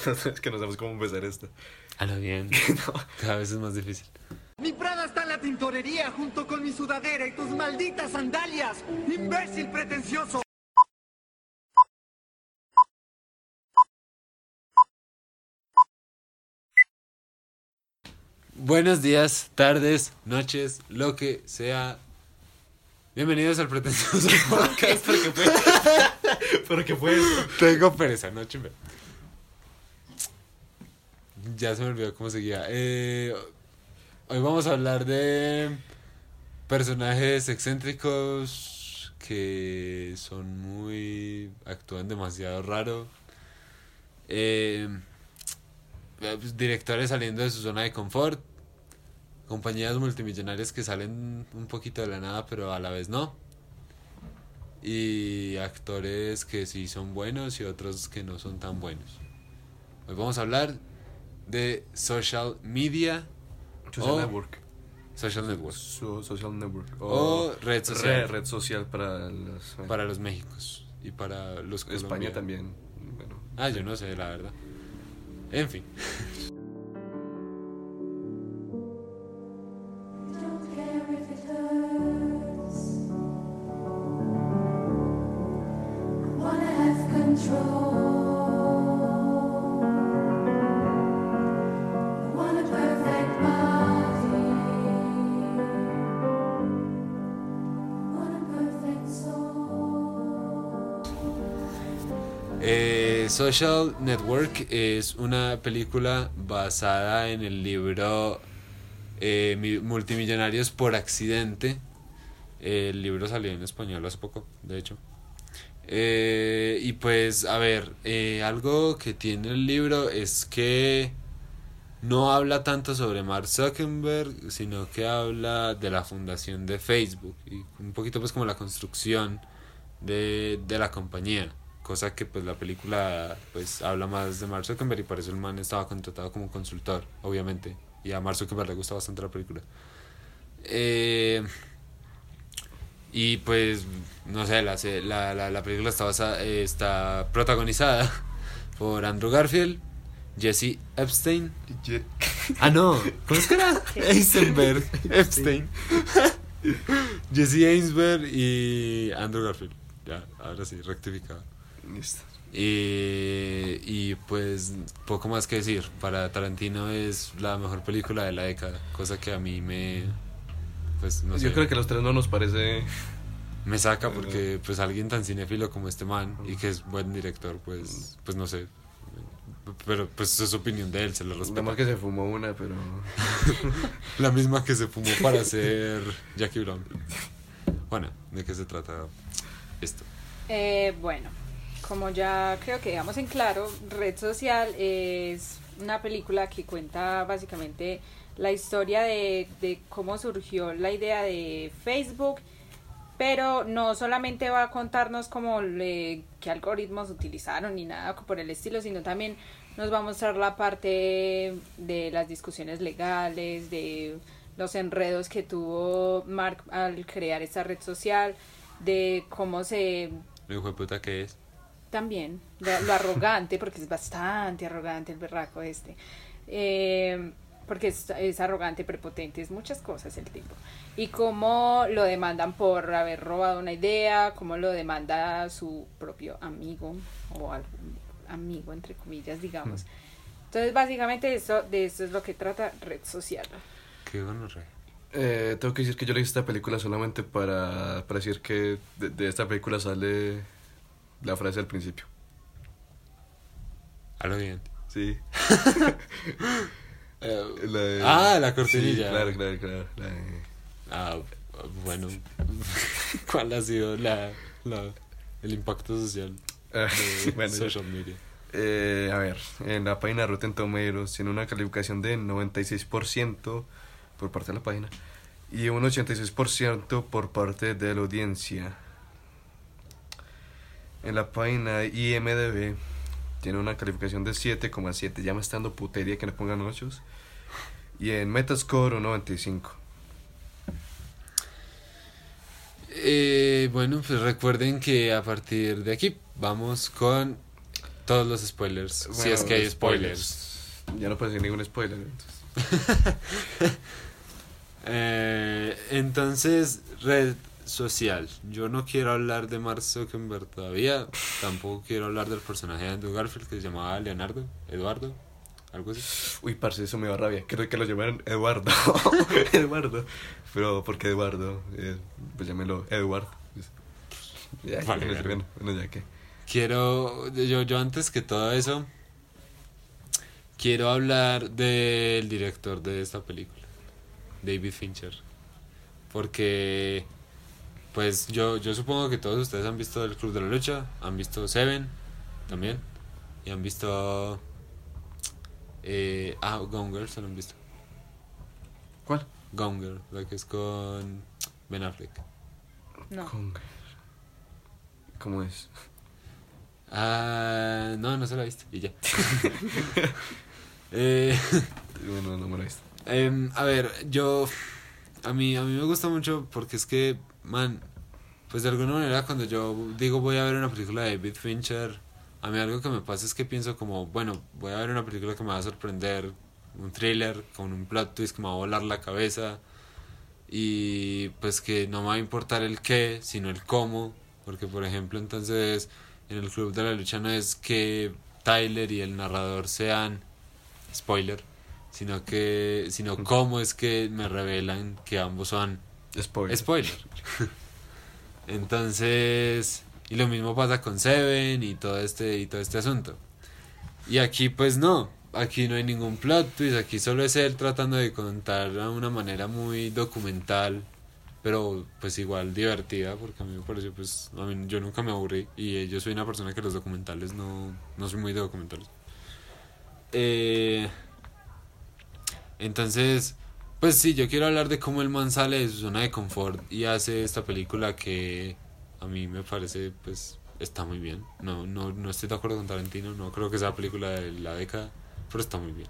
es que no sabemos cómo empezar esto. A lo bien. Cada vez es más difícil. Mi Prada está en la tintorería junto con mi sudadera y tus malditas sandalias. ¡Imbécil pretencioso! Buenos días, tardes, noches, lo que sea. Bienvenidos al pretencioso podcast. ¿Por qué fue? ¿Por qué fue eso? Tengo pereza, no chimbe. Ya se me olvidó cómo seguía. Eh, hoy vamos a hablar de personajes excéntricos que son muy. actúan demasiado raro. Eh, pues, directores saliendo de su zona de confort. Compañías multimillonarias que salen un poquito de la nada, pero a la vez no. Y actores que sí son buenos y otros que no son tan buenos. Hoy vamos a hablar de social media Social o Network. social network Su- social Network. o red social Red, social para los... para los Méxicos y para los España colombianos. también. Bueno. Ah, yo no sé, la verdad. En fin. Social Network es una película basada en el libro eh, Mi- Multimillonarios por accidente. El libro salió en español hace poco, de hecho. Eh, y pues, a ver, eh, algo que tiene el libro es que no habla tanto sobre Mark Zuckerberg, sino que habla de la fundación de Facebook y un poquito pues como la construcción de, de la compañía. Cosa que pues la película pues habla más de Mark Zuckerberg y por eso el man estaba contratado como consultor, obviamente. Y a Mark Zuckerberg le gusta bastante la película. Eh, y pues, no sé, la, la, la, la película está, basa- eh, está protagonizada por Andrew Garfield, Jesse Epstein. Ye- Ah, no, ¿cómo es que era? Eisenberg, Epstein. Jesse Eisenberg y Andrew Garfield. Ya, ahora sí, rectificado. Listo. Y, y pues poco más que decir. Para Tarantino es la mejor película de la década, cosa que a mí me pues no sé, Yo creo que a los tres no nos parece... me saca porque pues alguien tan cinéfilo como este man y que es buen director, pues pues no sé. Pero pues es opinión de él, se lo Nada respeto. más que se fumó una, pero... La misma que se fumó para hacer Jackie Brown. Bueno, ¿de qué se trata esto? Eh, bueno, como ya creo que dejamos en claro, Red Social es una película que cuenta básicamente la historia de, de cómo surgió la idea de Facebook, pero no solamente va a contarnos como le, qué algoritmos utilizaron ni nada por el estilo, sino también nos va a mostrar la parte de las discusiones legales, de los enredos que tuvo Mark al crear esta red social, de cómo se ¿Lo hijo de puta que es? También, lo, lo arrogante, porque es bastante arrogante el berraco este. Eh, porque es, es arrogante, prepotente, es muchas cosas el tipo. Y cómo lo demandan por haber robado una idea, cómo lo demanda su propio amigo, o algún amigo, entre comillas, digamos. Entonces, básicamente, eso, de eso es lo que trata Red Social. Qué gonorrea. Eh, tengo que decir que yo leí esta película solamente para, para decir que de, de esta película sale la frase al principio. A lo bien. Sí. Eh, La de- Ah, la cortinilla. Sí, claro, claro, claro. la de- Ah, bueno. ¿Cuál ha sido la, la, el impacto social Ah, de bueno, social media? Eh, a ver, en la página Rotten Tomatoes tiene una calificación de 96% por parte de la página y un 86% por parte de la audiencia. En la página IMDB tiene una calificación de 7,7, ya me está dando putería que le pongan 8. Y en Metascore un 95. Eh, bueno, pues recuerden que a partir de aquí vamos con todos los spoilers. si es que hay spoilers. Ya no puedo decir ningún spoiler. entonces. Eh, entonces, red social. Yo no quiero hablar de Mark Zuckerberg todavía. Tampoco quiero hablar del personaje de Andrew Garfield que se llamaba Leonardo, Eduardo, algo así. Uy, parce, eso me da rabia. Creo que lo llamaron Eduardo. Eduardo. Pero, ¿por qué Eduardo? Eh, pues llámelo Edward. Ya, Vale, bueno, ya que. Quiero, yo, yo antes que todo eso, quiero hablar del director de esta película, David Fincher. Porque, pues yo, yo supongo que todos ustedes han visto El Club de la Lucha, han visto Seven también, y han visto... Eh, ah, Gone Girl, ¿se lo han visto? ¿Cuál? Gone Girl, la que es con Ben Affleck. No. Conga. ¿Cómo es? Ah, no, no se la viste, y ya. eh... Bueno, no me lo he visto. Em, a ver, yo. A mí, a mí me gusta mucho porque es que, man. Pues de alguna manera, cuando yo digo voy a ver una película de David Fincher, a mí algo que me pasa es que pienso como, bueno, voy a ver una película que me va a sorprender, un thriller con un plot twist que me va a volar la cabeza, y pues que no me va a importar el qué, sino el cómo, porque por ejemplo, entonces en el Club de la Lucha no es que Tyler y el narrador sean, spoiler, sino que sino cómo es que me revelan que ambos son Spoiler. spoiler. Entonces y lo mismo pasa con Seven y todo este y todo este asunto. Y aquí pues no. Aquí no hay ningún plot twist. Aquí solo es él tratando de contar de una manera muy documental pero pues igual divertida porque a mí me pareció pues a mí, yo nunca me aburrí y yo soy una persona que los documentales no no soy muy de documentales. Eh, entonces, pues sí, yo quiero hablar de cómo el man sale de su zona de confort y hace esta película que a mí me parece, pues, está muy bien. No, no, no estoy de acuerdo con Tarantino, no creo que sea película de la década, pero está muy bien.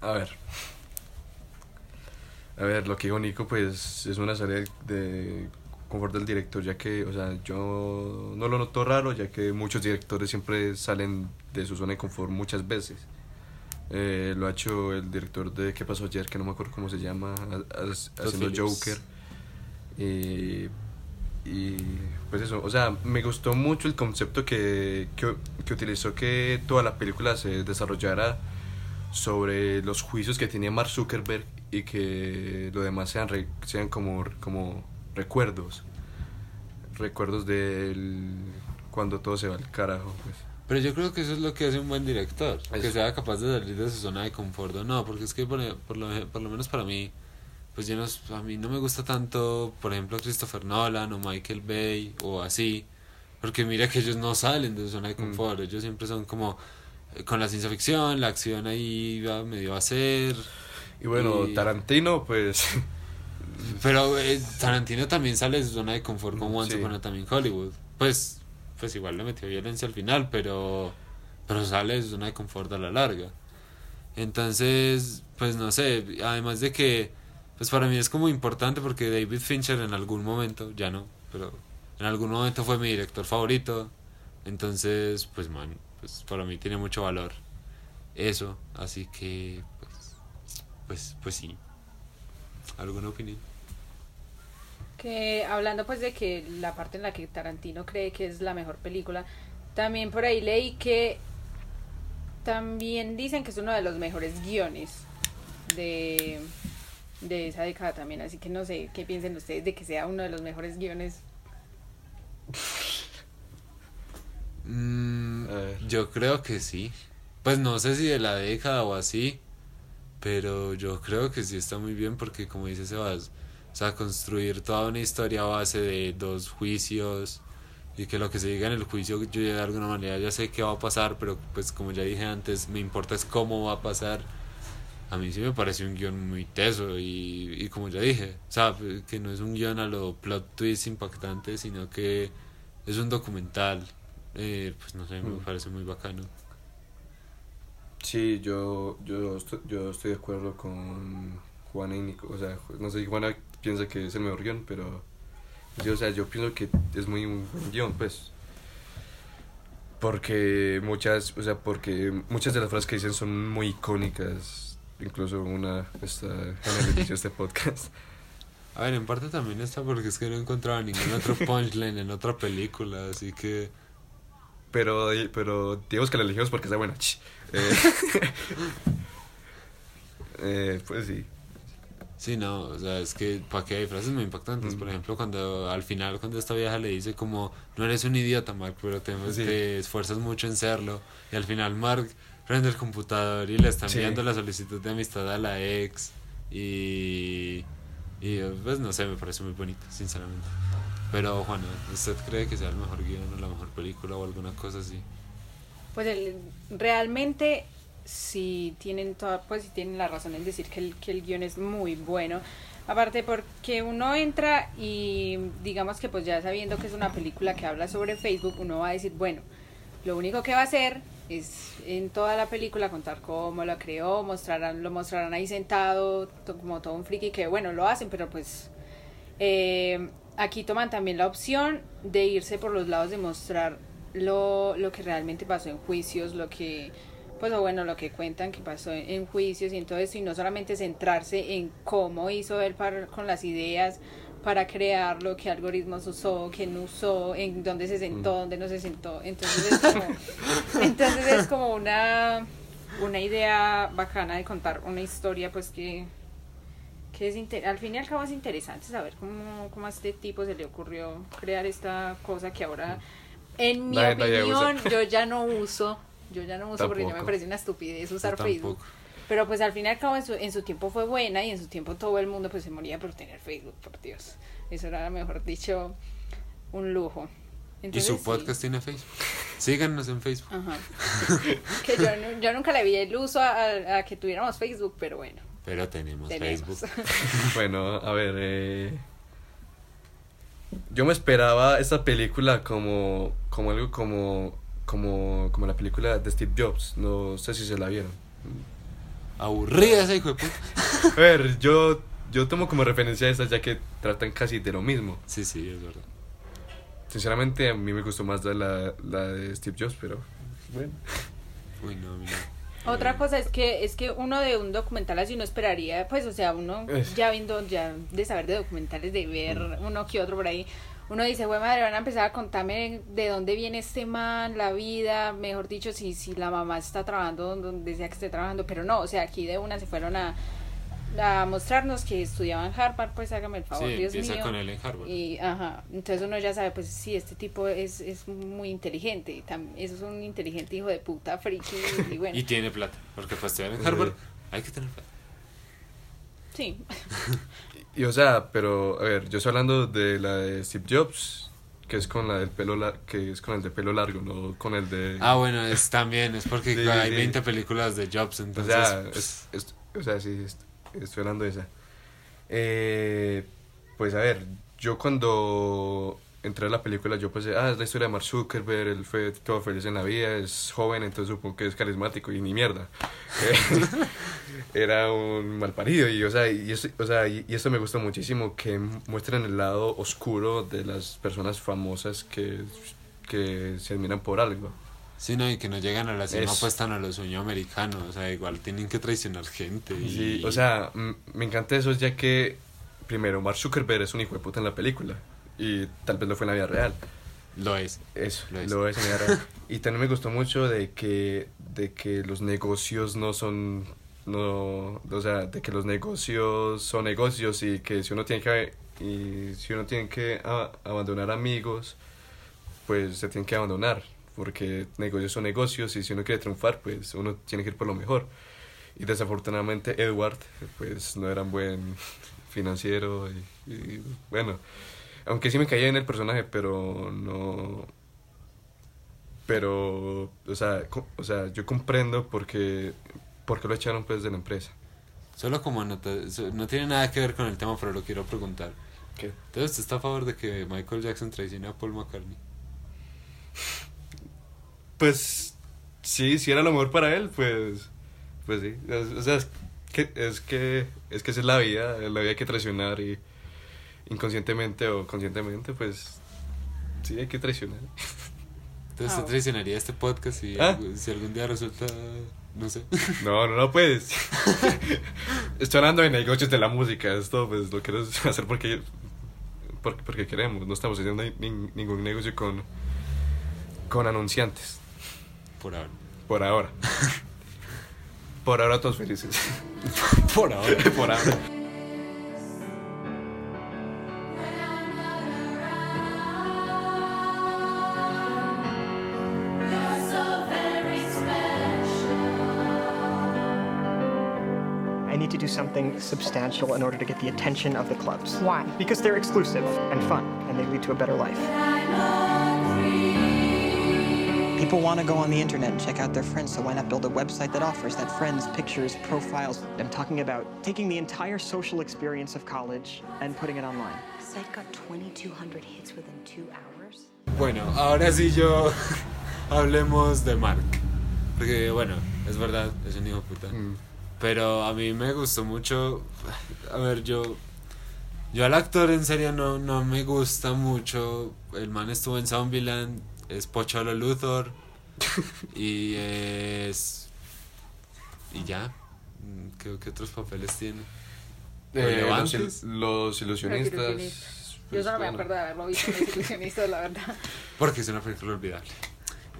A ver. A ver, lo que dijo Nico, pues es una salida de confort del director, ya que, o sea, yo no lo noto raro, ya que muchos directores siempre salen de su zona de confort muchas veces. Eh, lo ha hecho el director de ¿Qué pasó ayer? Que no me acuerdo cómo se llama, ha- ha- haciendo Phillips. Joker. Y, y pues eso, o sea, me gustó mucho el concepto que, que, que utilizó que toda la película se desarrollara sobre los juicios que tenía Mark Zuckerberg y que lo demás sean, re- sean como, como recuerdos. Recuerdos del cuando todo se va al carajo. Pues. Pero yo creo que eso es lo que hace un buen director, que Eso. sea capaz de salir de su zona de confort o no, porque es que por, por lo, por lo menos para mí, pues yo no, a mí no me gusta tanto, por ejemplo, Christopher Nolan o Michael Bay o así, porque mira que ellos no salen de su zona de Mm. confort, ellos siempre son como eh, con la ciencia ficción, la acción ahí va medio a ser, Y bueno, Y- Tarantino, pues. pero eh, Tarantino también sale de su zona de confort con Once Sí. Upon a Time in Hollywood. Pues, pues igual le metió violencia al final, pero, pero sale de zona de confort a la larga. Entonces, pues no sé, además de que, pues para mí es como importante porque David Fincher en algún momento, ya no, pero en algún momento fue mi director favorito. Entonces, pues man, pues para mí tiene mucho valor eso, así que, pues, pues, pues sí. ¿Alguna opinión? Que hablando pues de que la parte en la que Tarantino cree que es la mejor película, también por ahí leí que también dicen que es uno de los mejores guiones de, de esa década también, así que no sé qué piensen ustedes de que sea uno de los mejores guiones. Mm, yo creo que sí. Pues no sé si de la década o así, pero yo creo que sí está muy bien porque como dice Sebas, o sea, construir toda una historia a base de dos juicios y que lo que se diga en el juicio yo de alguna manera ya sé qué va a pasar, pero pues como ya dije antes, me importa es cómo va a pasar. A mí sí me parece un guion muy teso y, y como ya dije, o sea, que no es un guion a lo plot twist impactante, sino que es un documental. Eh, pues no sé, me Mm. parece muy bacano. Sí, yo, yo, estoy, yo estoy de acuerdo con Juana y Nico. O sea, no sé si Juana piensa que es el mejor guion, pero. sí, o sea, yo pienso que es muy un buen guion, pues. Porque muchas, o sea, porque muchas de las frases que dicen son muy icónicas. Incluso una está en el inicio de este podcast. A ver, en parte también está porque es que no encontraba ningún otro punchline en otra película, así que... Pero, pero digamos que la elegimos porque está buena. Eh, eh, pues sí. Sí, no, o sea, es que para qué hay frases muy impactantes. Mm. Por ejemplo, cuando al final, cuando esta vieja le dice como, no eres un idiota, Mark, pero te, Sí. te esfuerzas mucho en serlo. Y al final Mark prende el computador y le está Sí. enviando la solicitud de amistad a la ex. Y, y pues no sé, me parece muy bonito, sinceramente. Pero Juana, ¿usted cree que sea el mejor guion o la mejor película o alguna cosa así? Pues el- realmente sí tienen toda, pues sí tienen la razón en decir que el, que el guion es muy bueno. Aparte porque uno entra y digamos que pues ya sabiendo que es una película que habla sobre Facebook, uno va a decir, bueno, lo único que va a hacer es en toda la película contar cómo lo creó, mostrarán, lo mostrarán ahí sentado, como todo un friki, que bueno, lo hacen, pero pues eh, aquí toman también la opción de irse por los lados de mostrar lo, lo que realmente pasó en juicios, lo que, pues o bueno, lo que cuentan que pasó en, en juicios y entonces, y no solamente centrarse en cómo hizo él para, con las ideas para crearlo, qué algoritmos usó, qué no usó, en dónde se sentó, dónde no se sentó. Entonces es como, entonces es como una, una idea bacana de contar una historia pues que, que es al fin y al cabo es interesante saber cómo, cómo a este tipo se le ocurrió crear esta cosa que ahora en mi Nadie- opinión yo ya no uso yo ya no uso porque ya me parece una estupidez usar Facebook pero pues al fin y al cabo en su, en su tiempo fue buena y en su tiempo todo el mundo pues se moría por tener Facebook por Dios eso era mejor dicho un lujo ¿Y su sí. podcast tiene Facebook? Síganos en Facebook. Ajá. que yo, yo nunca le vi el uso a, a- a que tuviéramos Facebook, pero bueno, Pero tenemos, tenemos. Facebook. Bueno, a ver, eh, yo me esperaba esta película como, como algo como, como, como la película de Steve Jobs. No sé si se la vieron. Aburrida esa hijo de puta. A ver, yo, yo tomo como referencia a estas ya que tratan casi de lo mismo. Sí, sí, es verdad. Sinceramente, a mí me gustó más la, la, de Steve Jobs, pero bueno. Uy, no, mira. Otra cosa es que es que uno de un documental así uno esperaría, pues, o sea, uno Es- ya viendo, ya de saber de documentales, de ver uno que otro por ahí, uno dice, güey, madre, van a empezar a contarme de dónde viene este man, la vida, mejor dicho, si, si la mamá está trabajando donde sea que esté trabajando, pero no, o sea, aquí de una se fueron a, a mostrarnos que estudiaban Harvard, pues hágame el favor, Sí, Dios empieza mío. con él en Harvard. Y, ajá, entonces uno ya sabe, pues sí, este tipo es, es muy inteligente, y tam- eso es un inteligente hijo de puta, friki, y bueno, Y tiene plata. Porque para estudiar en Harvard hay que tener plata. sí. Y o sea, pero a ver, yo estoy hablando de la de Steve Jobs, que es con la del pelo lar- que es con el de pelo largo, no con el de Ah, bueno, es también, es porque Sí, hay sí. 20 películas de Jobs, O entonces... sea, es- es- o sea, sí, est- estoy hablando de esa. Eh, pues a ver, yo cuando entré a la película, yo pensé, ah, es la historia de Mark Zuckerberg, él fue todo feliz en la vida, es joven, entonces supongo que es carismático y ni mierda. Eh, Era un mal parido y, o sea, y, eso, o sea, y, y esto me gusta muchísimo, que muestran el lado oscuro de las personas famosas que, que se admiran por algo. Sí, no, y que no llegan a la cima Es- pues tan a lo sueño americano, o sea, igual tienen que traicionar gente. Y... Sí, o sea, me encanta eso ya que, primero, Mark Zuckerberg es un hijo de puta en la película y tal vez lo fue en la vida real. Lo es. Eso, Lo lo es. es, en la vida real. Y también me gustó mucho de que, de que los negocios no son, no, o sea, de que los negocios son negocios y que si uno tiene que, y si uno tiene que a- abandonar amigos, pues se tiene que abandonar, porque negocios son negocios y si uno quiere triunfar, pues uno tiene que ir por lo mejor. Y desafortunadamente Edward, pues no era un buen financiero y, y, bueno, aunque sí me caía en el personaje, pero no... Pero, o sea, o sea yo comprendo porque, porque lo echaron pues de la empresa. Solo como nota, no tiene nada que ver con el tema, pero lo quiero preguntar. ¿Qué? Entonces, ¿usted está a favor de que Michael Jackson traicione a Paul McCartney? Pues sí, si era lo mejor para él, pues pues sí, o sea, es que es que es que esa es la vida, la vida hay que traicionar y inconscientemente o conscientemente, pues sí hay que traicionar. Entonces Ah, se traicionaría este podcast si, ¿Ah? si algún día resulta, no sé. No, no, no puedes. Estoy hablando de negocios de la música. Esto, pues, lo quiero hacer porque, porque, porque queremos. No estamos haciendo ni- ningún negocio con, con anunciantes. Por ahora. Por ahora. Por ahora todos felices. Por ahora. Por ahora. Something substantial in order to get the attention of the clubs. Why? Because they're exclusive and fun, and they lead to a better life. People want to go on the internet and check out their friends, so why not build a website that offers that friends, pictures, profiles? I'm talking about taking the entire social experience of college and putting it online. site got 2,200 hits within two hours. Bueno, ahora sí yo hablemos de Mark. Porque bueno, es verdad, es un hijo de puta. Mm. Pero a mí me gustó mucho. A ver, yo. Yo al actor en serio no, no me gusta mucho. El man estuvo en Zombieland. Es Pocholo Luthor. y es. Y ya. ¿Qué, qué otros papeles tiene? Eh, los, los ilusionistas. Ilusionistas. Yo pues, solo me bueno. acuerdo de haberlo visto en Los Ilusionistas, la verdad. Porque es una película olvidable.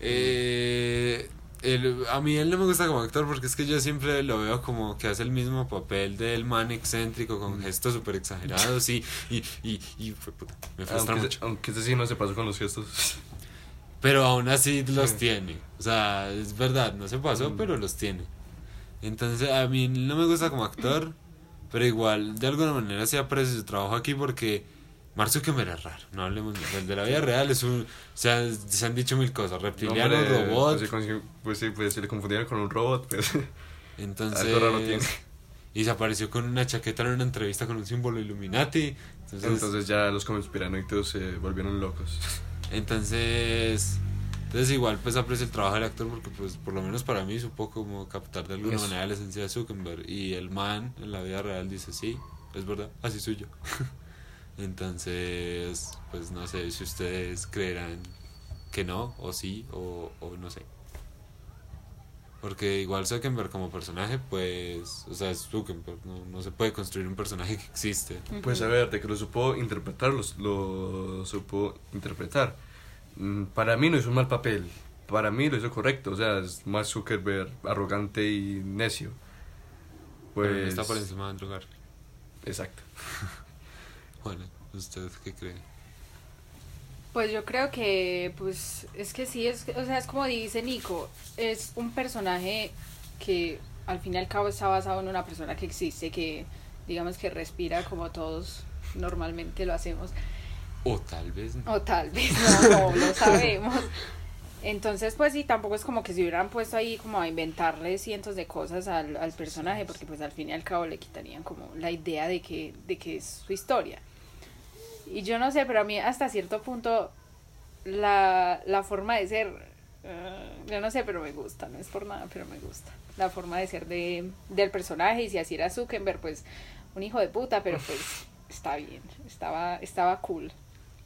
Eh, el- a mí él no me gusta como actor porque es que yo siempre lo veo como que hace el mismo papel del man excéntrico con gestos súper exagerados y, y, y, y fue puta, me frustra Aunque, mucho. aunque ese sí no se pasó con los gestos. Pero aún así los Sí. tiene. O sea, es verdad, no se pasó, Mm. pero los tiene. Entonces, a mí no me gusta como actor, pero igual, de alguna manera sí aprecio su trabajo aquí porque Mark Zuckerberg es raro. No hablemos de, el de la vida real, es un. O sea, se han dicho mil cosas: reptiliano, Hombre, robot. Pues, consi- pues sí, pues se le confundieron con un robot. Pues. Entonces. Algo raro tiene. Y se apareció con una chaqueta en una entrevista con un símbolo Illuminati. Entonces, Entonces ya los conspiranoicos se volvieron locos. Entonces, entonces igual pues aprecio el trabajo del actor porque pues por lo menos para mí supo como captar de alguna Eso. manera la esencia de Zuckerberg y el man en la vida real dice sí, es verdad, así soy yo. Entonces, pues no sé si ustedes creerán que no o sí o, o no sé. Porque igual Zuckerberg como personaje pues, o sea, es Zuckerberg, no, no se puede construir un personaje que existe. Pues a ver, de que lo supo interpretar, los- lo, supo interpretar. Mm, Para mí no hizo un mal papel. Para mí lo hizo correcto. O sea, es Mark Zuckerberg arrogante y necio. Pues. Pero está por encima de Andrew Garfield. Exacto. ¿usted qué cree? Pues yo creo que, pues, es que sí, es, o sea, es como dice Nico, es un personaje que al fin y al cabo está basado en una persona que existe, que digamos que respira como todos normalmente lo hacemos, O tal vez no. o tal vez no, no lo sabemos. Entonces, pues sí, tampoco es como que se hubieran puesto ahí como a inventarle cientos de cosas al, al personaje, porque pues al fin y al cabo le quitarían como la idea de que, de que es su historia. Y yo no sé, pero a mí hasta cierto punto la, la forma de ser, eh, yo no sé, pero me gusta, no es por nada, pero me gusta. La forma de ser de, del personaje, y si así era Zuckerberg, pues un hijo de puta, pero pues está bien, estaba, estaba cool.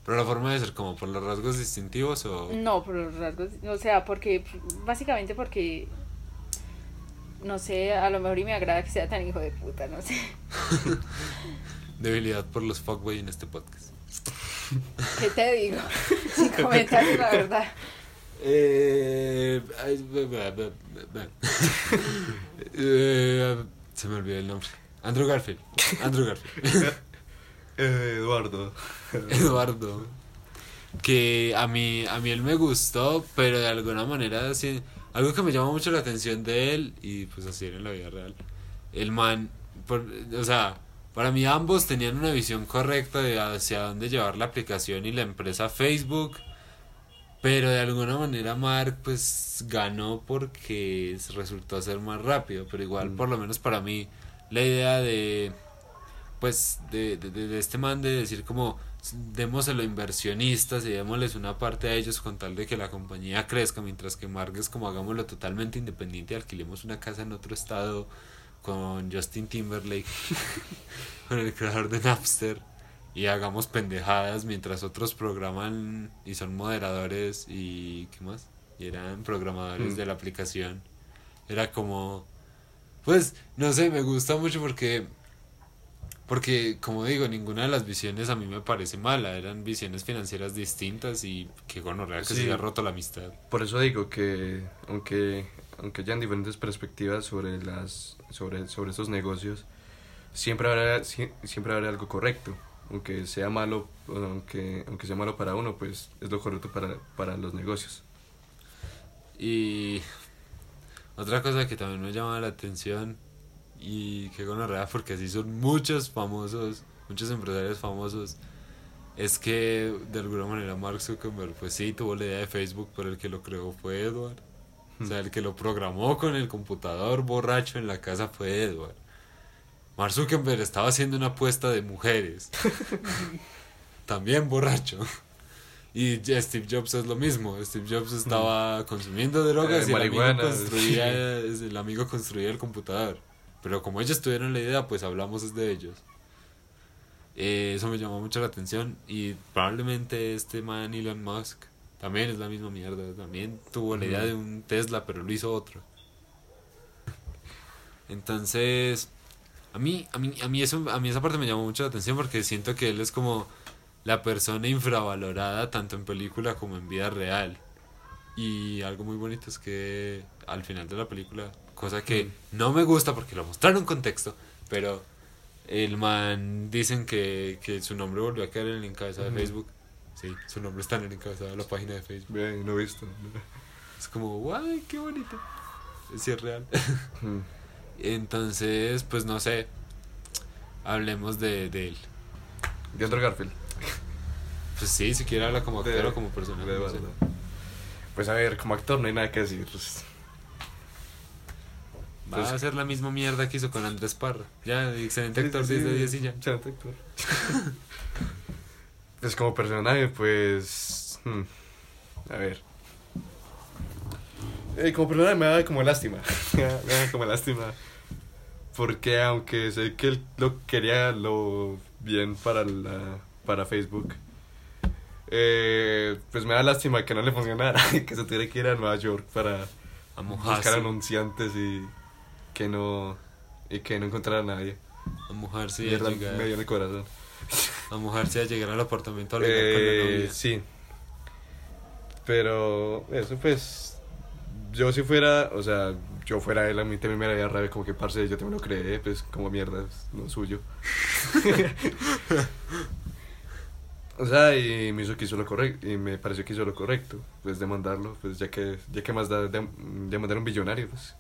Pero la forma de ser como por los rasgos distintivos o... No, por los rasgos, o sea, porque, básicamente porque, no sé, a lo mejor y me agrada que sea tan hijo de puta, no sé. Debilidad por los fuckboy en este podcast. ¿Qué te digo? Sin comentarios, la verdad. Eh, ay, be- be- be- be- Eh, se me olvidó el nombre. Andrew Garfield. Andrew Garfield. Eduardo. Eduardo. Que a mí, a mí él me gustó, pero de alguna manera así, algo que me llama mucho la atención de él, y pues así era en la vida real. El man, por- o sea, para mí ambos tenían una visión correcta de hacia dónde llevar la aplicación y la empresa Facebook. Pero de alguna manera Mark pues ganó porque resultó ser más rápido. Pero igual Mm. por lo menos para mí la idea de pues de, de, de- este man de decir como démoselo a inversionistas y démosles una parte a ellos con tal de que la compañía crezca mientras que Mark es como hagámoslo totalmente independiente y alquilemos una casa en otro estado con Justin Timberlake con el creador de Napster y hagamos pendejadas mientras otros programan y son moderadores y ¿qué más? Y eran programadores Mm. de la aplicación. Era como pues no sé, me gusta mucho porque porque como digo, ninguna de las visiones a mí me parece mala, eran visiones financieras distintas y que gonorrea que Sí. se haya roto la amistad. Por eso digo que aunque aunque hayan diferentes perspectivas sobre las sobre sobre esos negocios, siempre habrá sie- siempre habrá algo correcto, aunque sea malo, aunque aunque sea malo para uno, pues es lo correcto para para los negocios. Y otra cosa que también me llama la atención y que gonorrea porque así son muchos famosos, muchos empresarios famosos, es que de alguna manera Mark Zuckerberg pues sí tuvo la idea de Facebook, pero el que lo creó fue Edward. O sea, el que lo programó con el computador borracho en la casa fue Edward. Mark Zuckerberg estaba haciendo una apuesta de mujeres. También borracho. Y Steve Jobs es lo mismo. Steve Jobs estaba consumiendo drogas Eh, y el amigo, construía, el amigo construía el computador. Pero como ellos tuvieron la idea, pues hablamos de ellos. Eh, eso me llamó mucho la atención. Y probablemente este man Elon Musk también es la misma mierda. También tuvo la idea de un Tesla, pero lo hizo otro. Entonces, a mí, a mí, a mí eso, a mí esa parte me llamó mucho la atención porque siento que él es como la persona infravalorada tanto en película como en vida real. Y algo muy bonito es que al final de la película, cosa que no me gusta porque lo mostraron en contexto, pero el man dicen que, que su nombre volvió a quedar en el encabezado de Facebook. Sí, su nombre está en el encabezado de la página de Facebook. No he visto. Es como, guay, qué bonito. Sí, es real. Mm. Entonces, pues no sé. Hablemos de, de él. De Andrew Garfield. Pues sí, si quiere hablar como actor o como personaje. de no sé. Pues a ver, como actor no hay nada que decir. pues. Va Pues- a hacer la misma mierda que hizo con Andrés Parra. Ya, excelente actor, 10 de 10 y ya. Excelente actor. pues como personaje, pues. hmm, A ver. Eh, como personaje me da como lástima. me da como lástima. Porque aunque sé que él lo quería lo bien para la para Facebook. eh, pues me da lástima que no le funcionara. que se tuviera que ir a Nueva York para A buscar anunciantes y que no y que no encontrara a nadie. A mojarse y a llegar. me dio en el corazón. A mojarse a llegar al apartamento a Eh, sí. Pero eso pues yo si fuera, o sea, yo fuera él a mí también me daría rabia como que parce, yo también lo creé, pues como mierda, es lo suyo. o sea, y me hizo que hizo lo correcto y me pareció que hizo lo correcto, pues demandarlo, pues ya que ya que más da de, demandar a un billonario, pues.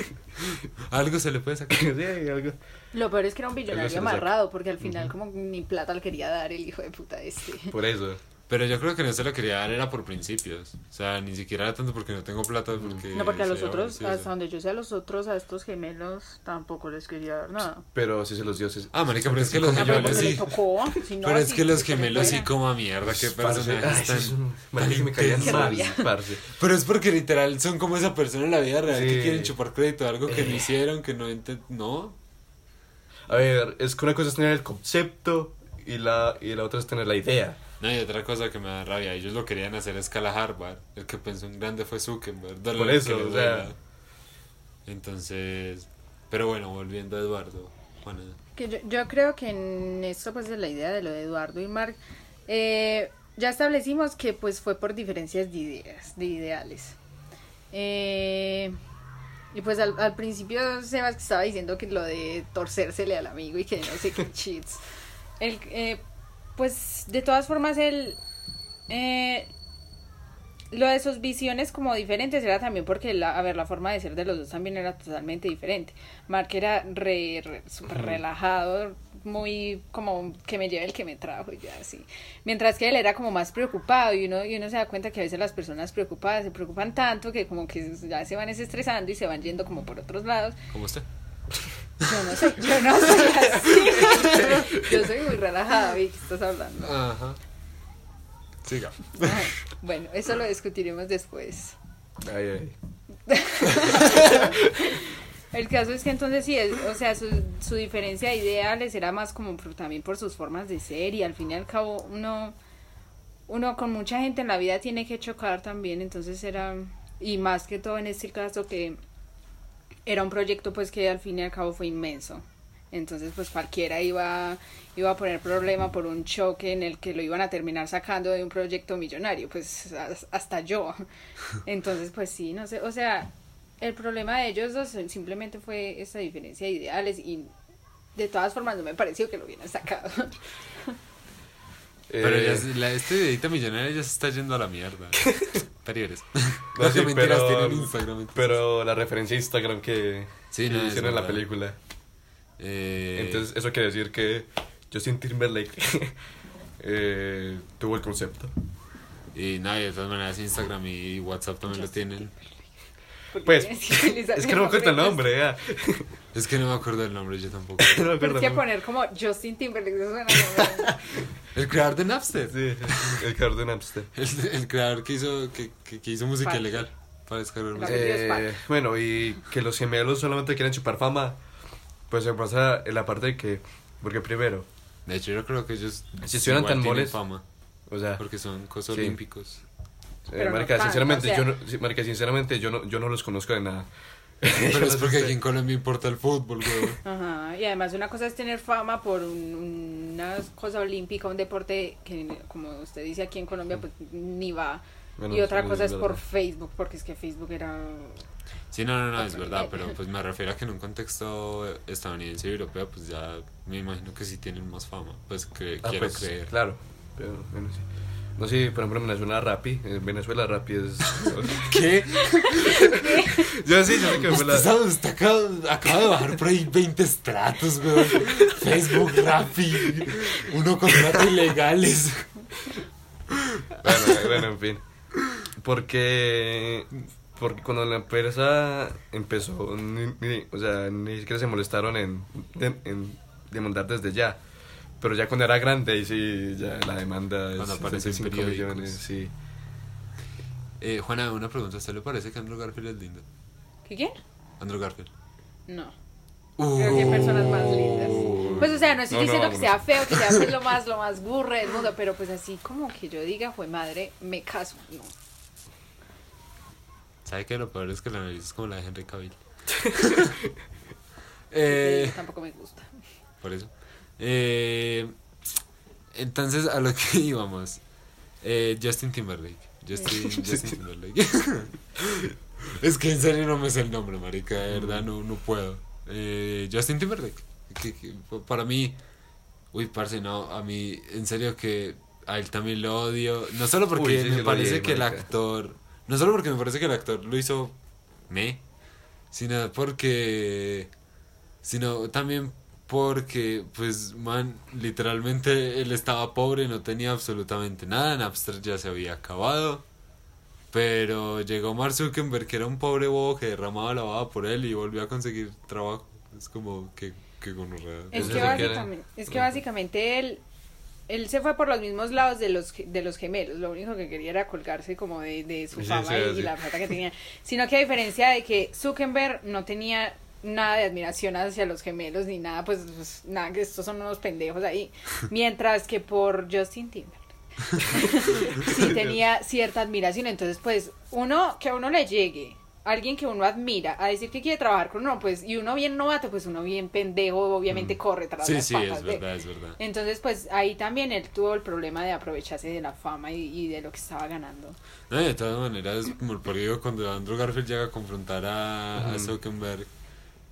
Algo se le puede sacar. sí, algo. Lo peor es que era un billonario amarrado, porque al final como ni plata le quería dar el hijo de puta este. Por eso. Pero yo creo que no se lo quería dar, era por principios. O sea, ni siquiera era tanto porque no tengo plata. Porque No, porque a los otros, hasta donde yo sé, a los otros, a estos gemelos, tampoco les quería dar nada. Pero si se los dio. se- Ah, marica, pero es que los pero gemelos sí. tocó, si no, Pero es que los gemelos sí como a mierda, qué personajes ay, tan- marica, que me caían mal, parce. Pero es porque literal son como esa persona en la vida real que quieren chupar crédito de algo que no Eh. hicieron, que no enten- No. A ver, es que una cosa es tener el concepto y la, y la otra es tener la idea. No, y otra cosa que me da rabia, ellos lo querían hacer a escala Harvard. El que pensó en grande fue Zuckerberg. Por lo que eso, o sea. Entonces, pero bueno, volviendo a Eduardo. Juana. Que yo, yo creo que en esto pues de la idea de lo de Eduardo y Mark eh, ya establecimos que pues fue por diferencias de ideas, de ideales. Eh, y pues al, al principio Sebas que estaba diciendo que lo de torcérsele al amigo y que no sé qué cheats. El, eh, pues de todas formas él eh, lo de sus visiones como diferentes era también porque la, a ver la forma de ser de los dos también era totalmente diferente. Mark era re, re- súper relajado muy como que me lleve el que me trajo y ya así. Mientras que él era como más preocupado y uno y uno se da cuenta que a veces las personas preocupadas se preocupan tanto que como que ya se van estresando y se van yendo como por otros lados. ¿Cómo usted? yo no soy yo no soy así yo soy muy relajada ¿y qué estás hablando? Ajá. Siga. Bueno eso lo discutiremos después Ay, ay. El caso es que entonces sí, es- o sea, su, su diferencia de ideales era más como por- también por sus formas de ser y al fin y al cabo uno, uno con mucha gente en la vida tiene que chocar también, entonces era, y más que todo en este caso que era un proyecto pues que al fin y al cabo fue inmenso. Entonces pues cualquiera iba, iba a poner problema por un choque en el que lo iban a terminar sacando de un proyecto millonario, pues as- hasta yo. Entonces pues sí, no sé, o sea, el problema de ellos dos simplemente fue esa diferencia de ideales y de todas formas no me pareció que lo hubieran sacado. Pero Eh, ya la, este videito millonario ya se está yendo a la mierda. No, sí, mentiras, pero, tienen Instagram. entonces. pero la referencia a Instagram que, Sí, que no, es hicieron en la verdad. película. Eh, Entonces, eso quiere decir que Justin Timberlake eh, tuvo el concepto. y nada, y de todas maneras Instagram y WhatsApp también lo tienen. Pues, tienes es que no me acuerdo el nombre, ya. Es que no me acuerdo del nombre, yo tampoco. No me Pero acuerdo es que el poner como Justin Timberlake eso suena El creador de Napster. Sí, el creador de Napster. El, el creador que hizo, que, que, que hizo música Fuck. ilegal para descargar música. Eh, bueno, y que los gemelos solamente quieren chupar fama, pues se pasa en la parte de que, porque primero, De hecho, yo creo que ellos Si estuvieran tan moles- fama. o sea, Porque son cosas Sí. olímpicos. Eh, no sinceramente, o sea- yo no, sí, marica, sinceramente, yo no, yo no los conozco de nada. Pero es porque aquí en Colombia importa el fútbol, güey. Ajá, y además una cosa es tener fama por un- una cosa olímpica, un deporte que, como usted dice aquí en Colombia, pues ni va. Bueno, y otra cosa es por. Facebook, porque es que Facebook era... Sí, no, no, no, es verdad, pero pues me refiero a que en un contexto estadounidense y europeo, pues ya me imagino que sí tienen más fama. Pues que Ah, quiero pues, creer. Claro, pero bueno, sí. No sé, por ejemplo, en Venezuela Rappi, en Venezuela Rappi es... ¿Qué? yo sí, yo sé que la... Usted, usted acaba, de bajar por ahí 20 estratos, güey. Facebook, Rappi, uno contrato ilegales. Bueno, bueno, en fin. Porque, porque cuando la empresa empezó, ni- ni- o sea, ni siquiera se molestaron en, de- en demandar desde ya. Pero ya cuando era grande, y sí, ya la demanda es Cuando aparece en 65 periódicos. millones, sí. Eh, Juana, una pregunta. ¿A usted le parece que Andrew Garfield es lindo? ¿Qué quién? Andrew Garfield. No. Creo que hay personas más lindas. Pues o sea, no estoy No, no, diciendo que vámonos. sea feo, que sea pues, lo más, lo más burre del mundo, pero pues así como que yo diga, fue madre, me caso. No. ¿Sabe que lo peor es que la nariz es como la de Henry Cavill? Sí, eh, tampoco me gusta. por eso. Eh, entonces, a lo que íbamos. Eh, Justin Timberlake. Justin, Justin Timberlake. es que en serio no me sé el nombre, marica. De verdad, no, no puedo. Eh, Justin Timberlake. Que- que para mí... Uy, parce, no. A mí, en serio que a él también lo odio. No solo porque Uy, sí, sí me parece odié, que el actor... No solo porque me parece que el actor lo hizo... Me. Sino porque sino también porque, pues, man, literalmente él estaba pobre, no tenía absolutamente nada, Napster ya se había acabado, pero llegó Mark Zuckerberg, que era un pobre bobo que derramaba la baba por él y volvió a conseguir trabajo. Es como que, que gonorrea. Es que, es lo que básicamente, es que básicamente él, él se fue por los mismos lados de los, de los gemelos. Lo único que quería era colgarse como de, de su fama sí, y, y sí. la plata que tenía. Sino que a diferencia de que Zuckerberg no tenía nada de admiración hacia los gemelos ni nada, pues, pues, nada, que estos son unos pendejos ahí. Mientras que por Justin Timberlake. sí tenía cierta admiración. Entonces, pues, uno, que a uno le llegue, alguien que uno admira, a decir que quiere trabajar con uno, pues, y uno bien novato, pues uno bien pendejo, obviamente corre tras Mm. Sí, las sí, patas es de- verdad, es verdad. Entonces, pues, ahí también él tuvo el problema de aprovecharse de la fama y, y de lo que estaba ganando. No, de todas maneras, como por digo, cuando Andrew Garfield llega a confrontar a, a. Zuckerberg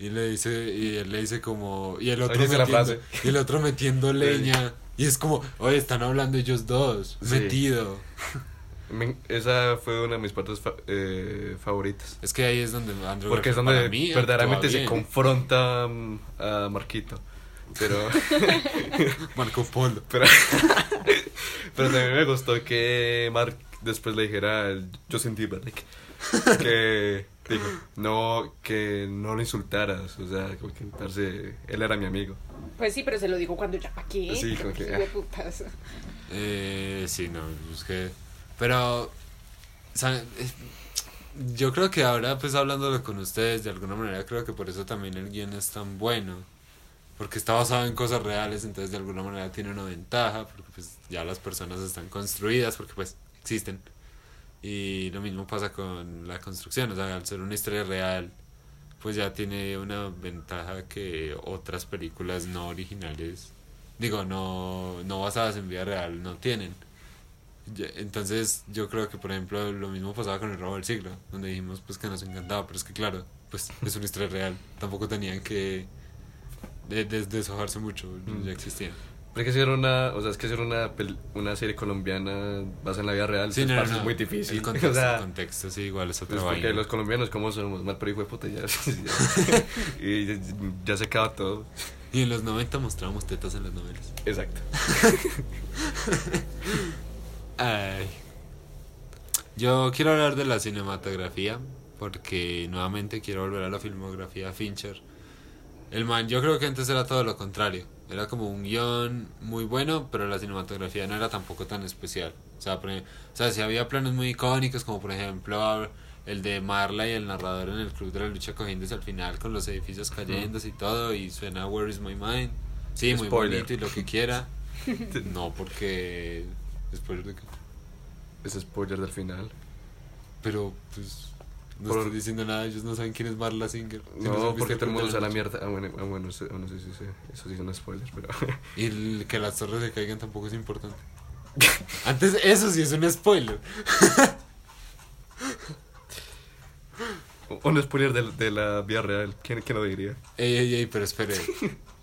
y le dice, y él le dice como, y el otro metiendo, y el otro metiendo leña, y es como, oye, están hablando ellos dos, Sí. metido. Me- esa fue una de mis partes fa- eh, favoritas. Es que ahí es donde Andrew Porque es donde mí, verdaderamente se confronta mm, a Marquito. Pero, Marco Polo. pero, pero también me gustó que Mark después le dijera al Justin Timberlake que dijo, no, que no lo insultaras. O sea, como que parce, él era mi amigo. Pues sí, pero se lo dijo cuando ya pa' qué. Sí, como que, ah. putas. Eh, sí, no, es que, pero, o sea, eh, yo creo que ahora, pues hablándolo con ustedes, de alguna manera, creo que por eso también el guion es tan bueno. Porque está basado en cosas reales, entonces de alguna manera tiene una ventaja, porque pues ya las personas están construidas, porque pues existen. Y lo mismo pasa con la construcción, o sea, al ser una historia real, pues ya tiene una ventaja que otras películas no originales, digo, no, no basadas en vida real, no tienen. Entonces yo creo que por ejemplo lo mismo pasaba con el robo del siglo, donde dijimos pues que nos encantaba, pero es que claro, pues es una historia real, tampoco tenían que de- de- deshojarse mucho, ya existían. Pero es que hacer una, o sea, es que hacer una, una serie colombiana basada en la vida real Sí, no, parce, no, es muy difícil. El contexto, o sea, el contexto, sí, igual es otra pues, porque los colombianos como somos mal pero hijo de puta ya, y ya, ya se acaba todo. Y en los 90 mostrábamos tetas en las novelas. Exacto. Ay. Yo quiero hablar de la cinematografía porque nuevamente quiero volver a la filmografía Fincher. El man, yo creo que antes era todo lo contrario. Era como un guion muy bueno, pero la cinematografía no era tampoco tan especial. O sea, por o sea, sí había planos muy icónicos, como por ejemplo el de Marla y el narrador en el club de la lucha cogiéndose al final con los edificios cayéndose y todo, y suena Where is my mind. Sí, muy Spoiler. bonito y lo que quiera. No, porque. Spoiler de qué. Ese spoiler del final. Pero, pues. No Por- estoy diciendo nada, ellos no saben quién es Marla Singer. Si No, porque todo el mundo usa de la mierda. Ah, bueno, ah, bueno, sí, sí, eso sí son spoilers, pero... Y el que las torres se caigan tampoco es importante. Antes, eso sí es un spoiler. un spoiler de, de la vida real, ¿quién, quién lo diría? Ey, ey, ey, pero espere.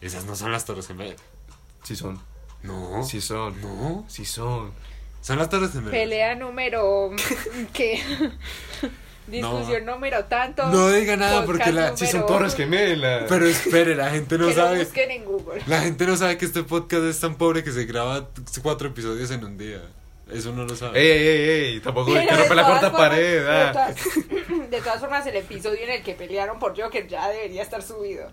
Esas no son las torres gemelas. Sí son. No. Sí son. No. Sí son. Son las torres gemelas. Pelea número. ¿Qué? Discusión número tanto. No diga nada, porque la- Sí son torres gemelas. Pero espere, la gente no que lo sabe. busquen en Google. La gente no sabe que este podcast es tan pobre que se graba cuatro episodios en un día. Eso no lo sabe. Ey, ey, ey, tampoco que de romper la cuarta formas- pared. De ah. todas, de todas formas, el episodio en el que pelearon por Joker ya debería estar subido.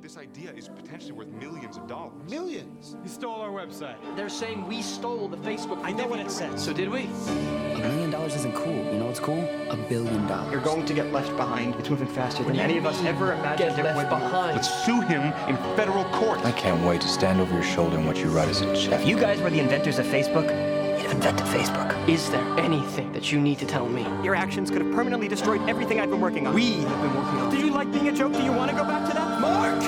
This idea is potentially worth millions of dollars. Millions. He stole our website. They're saying we stole the Facebook. I know what it says. So did we? A million dollars isn't cool. You know what's cool? A billion dollars. You're going to get left behind. It's moving faster than any of us ever imagined Get it left would. behind. Let's sue him in federal court. I can't wait to stand over your shoulder and watch you write as a check. If you guys were the inventors of Facebook, you'd have invented Facebook. Is there anything that you need to tell me? Your actions could have permanently destroyed everything I've been working on. We have been working on. Did you like being a joke? Do you want to go back to that? Mark!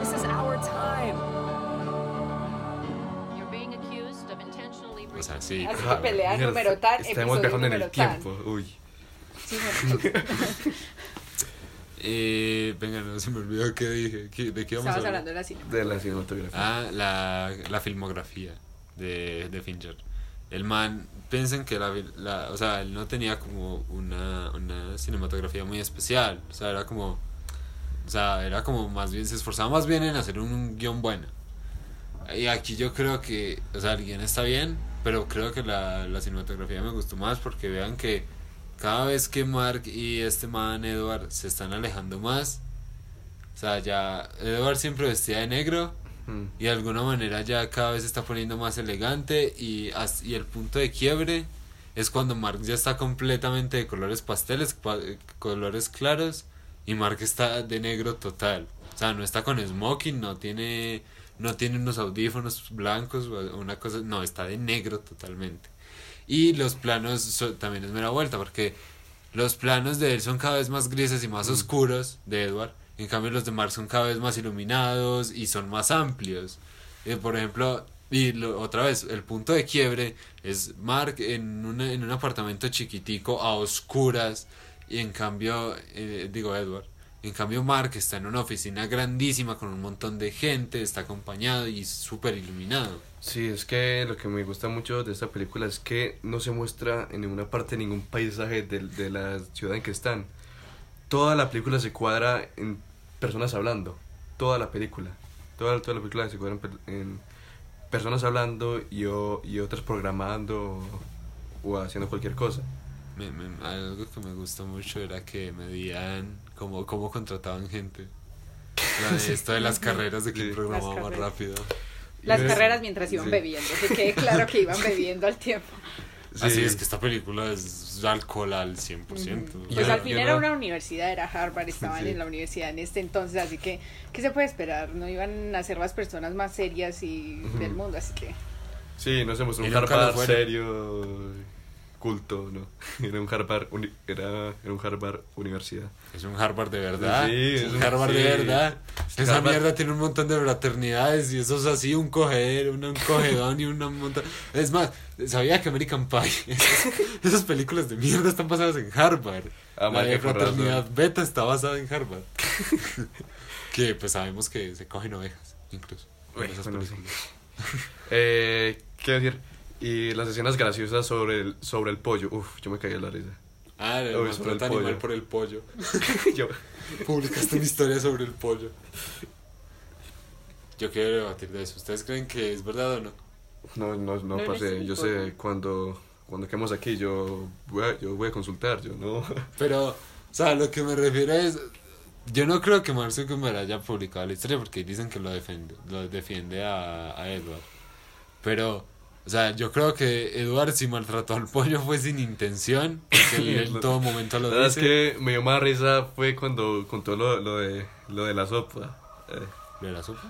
This is our time. You're being accused of intentionally O sea, sí. Así pero- que pelea Mierda, número tal, Estamos viajando en el tiempo. Uy. Sí, Eh, venga, no se me olvidó qué dije. ¿Qué- ¿De qué vamos a Estabas hablar? hablando de la cine. De la cinematografía. Ah, la, la filmografía de, de Fincher. El man, piensen que la, la- o sea, él no tenía como una, una cinematografía muy especial. O sea, era como, o sea, era como más bien, se esforzaba más bien en hacer un, guion bueno. Y aquí yo creo que, o sea, el guion está bien, pero creo que la, la cinematografía me gustó más porque vean que cada vez que Mark y este man Edward se están alejando más, o sea, ya Edward siempre vestía de negro Mm. y de alguna manera ya cada vez se está poniendo más elegante y, y el punto de quiebre es cuando Mark ya está completamente de colores pasteles, pa- eh, colores claros y Mark está de negro total. O sea, no está con smoking, no tiene no tiene unos audífonos blancos o una cosa, no, está de negro totalmente. Y los planos so- también es mera vuelta porque los planos de él son cada vez más grises y más oscuros de Edward. En cambio los de Mark son cada vez más iluminados y son más amplios. Eh, por ejemplo, y lo- otra vez, el punto de quiebre es Mark en, una- en un apartamento chiquitico a oscuras y en cambio, eh, digo Edward, en cambio Mark está en una oficina grandísima con un montón de gente, está acompañado y súper iluminado. Sí, es que lo que me gusta mucho de esta película es que no se muestra en ninguna parte ningún paisaje de, de la ciudad en que están. Toda la película se cuadra en personas hablando. Toda la película. Toda, toda la película se cuadra en, per- en personas hablando y, o- y otras programando o, o haciendo cualquier cosa. Me- me- algo que me gustó mucho era que medían cómo, cómo contrataban gente. La de esto de las carreras de quién Sí. programaba más rápido. Las carreras mientras iban sí. bebiendo. Que quede claro que iban bebiendo al tiempo. Así Sí. es que esta película es alcohol al 100%. Pues Yo- al fin era no- una universidad, era Harvard, estaban Sí. en la universidad en este entonces, así que, ¿qué se puede esperar? No iban a ser las personas más serias y del mundo, así que... Sí, no se mostró un Harvard serio, culto, ¿no? Era un Harvard, uni- era, era un Harvard universidad. Es un Harvard de verdad. Sí, es es un Harvard de sí. verdad. Esa Harvard- mierda tiene un montón de fraternidades y eso es así, un coger, un, un cogedón y un montón. Es más, sabía que American Pie, esas, esas películas de mierda están basadas en Harvard. Ah, La de fraternidad razón. beta está basada en Harvard. que pues sabemos que se cogen ovejas, incluso. Uy, esas bueno, sí. Eh, ¿Qué decir? Y las escenas graciosas sobre el, sobre el pollo. Uf, yo me caí de la risa. Ah, el Uy, sobre el maltrato animal pollo. por el pollo. yo, Publicaste una historia sobre el pollo. Yo quiero debatir de eso. ¿Ustedes creen que es verdad o no? no, no, no, No eres yo sé cuando, cuando quedemos aquí, yo voy, a, yo voy a consultar, yo no. Pero, o sea, lo que me refiero es. Yo no creo que Mark Zuckerberg haya publicado la historia porque dicen que lo defiende, lo defiende a, a Edward. Pero, o sea, yo creo que Edward si maltrató al pollo fue sin intención, porque él en todo momento lo La verdad es dice. que me dio más risa fue cuando contó lo, lo, de, lo de la sopa. Eh, ¿De la sopa?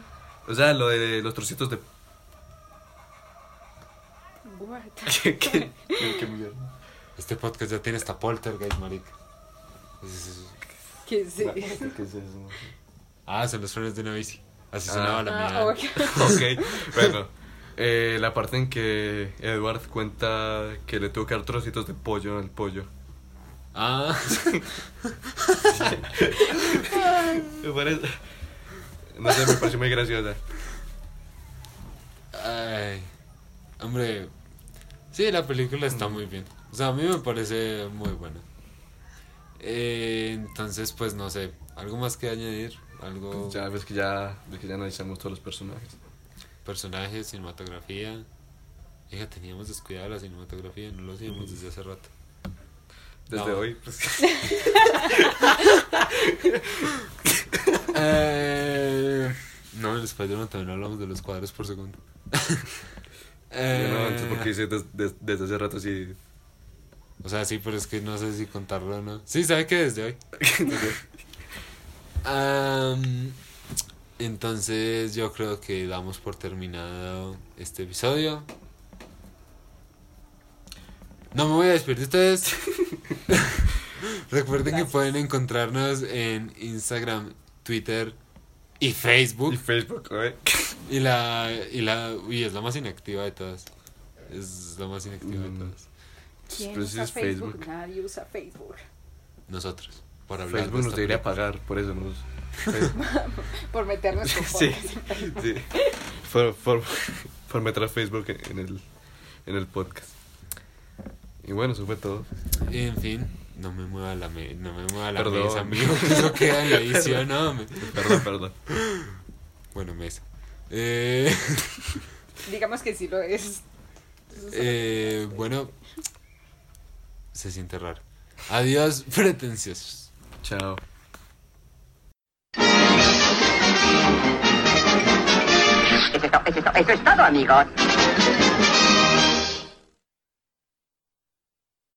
o sea, lo de los trocitos de... What? ¿Qué, qué, qué mierda? Este podcast ya tiene hasta poltergeist, marica. Es- ¿Qué es eso? ¿Qué es eso? Ah, son los frenos de una bici. Así Ah. sonaba la Ah, mía. ok. ok, bueno. Eh, la parte en que Edward cuenta que le tuvo que dar trocitos de pollo al pollo. Ah, Me parece... No sé, me pareció muy graciosa. Ay, hombre, sí, la película está muy bien. O sea, a mí me parece muy buena. Eh, entonces, pues no sé, algo más que añadir, algo Ya ves que ya, ves que ya analizamos todos los personajes. Personajes, cinematografía. Hija, teníamos descuidada la cinematografía, no lo hacíamos desde hace rato. Desde No. hoy, pues. Eh, no, en Spider-Man también hablamos de los cuadros por segundo. Yo no, Eh, porque dice des- des- desde hace rato sí. O sea, sí, pero es que no sé si contarlo o no. Sí, ¿sabe que desde hoy? Am, entonces yo creo que damos por terminado este episodio. No me voy a despedir de ustedes. Recuerden que pueden encontrarnos en Instagram, Twitter y Facebook. Y Facebook, ¿eh? Y la, y la, uy, es la más inactiva de todas. Es la más inactiva de Mm. todas. ¿Quién Pues usa? Facebook. Nadie usa Facebook. Nosotros. Para hablar Facebook de nos debería pagar, por eso nos. Por meternos con sí, podcast. sí. Por, por, por meter a Facebook en el, en el podcast. Y bueno, eso fue todo. En fin, no me mueva la, me no me mueva la Perdón. mesa, amigo, que eso queda en la edición, no, me- Perdón, perdón. Bueno, mesa. Eh, Digamos que sí lo es. eh, bueno, se siente raro. Adiós, pretenciosos. Chao. Eso es, todo, amigos.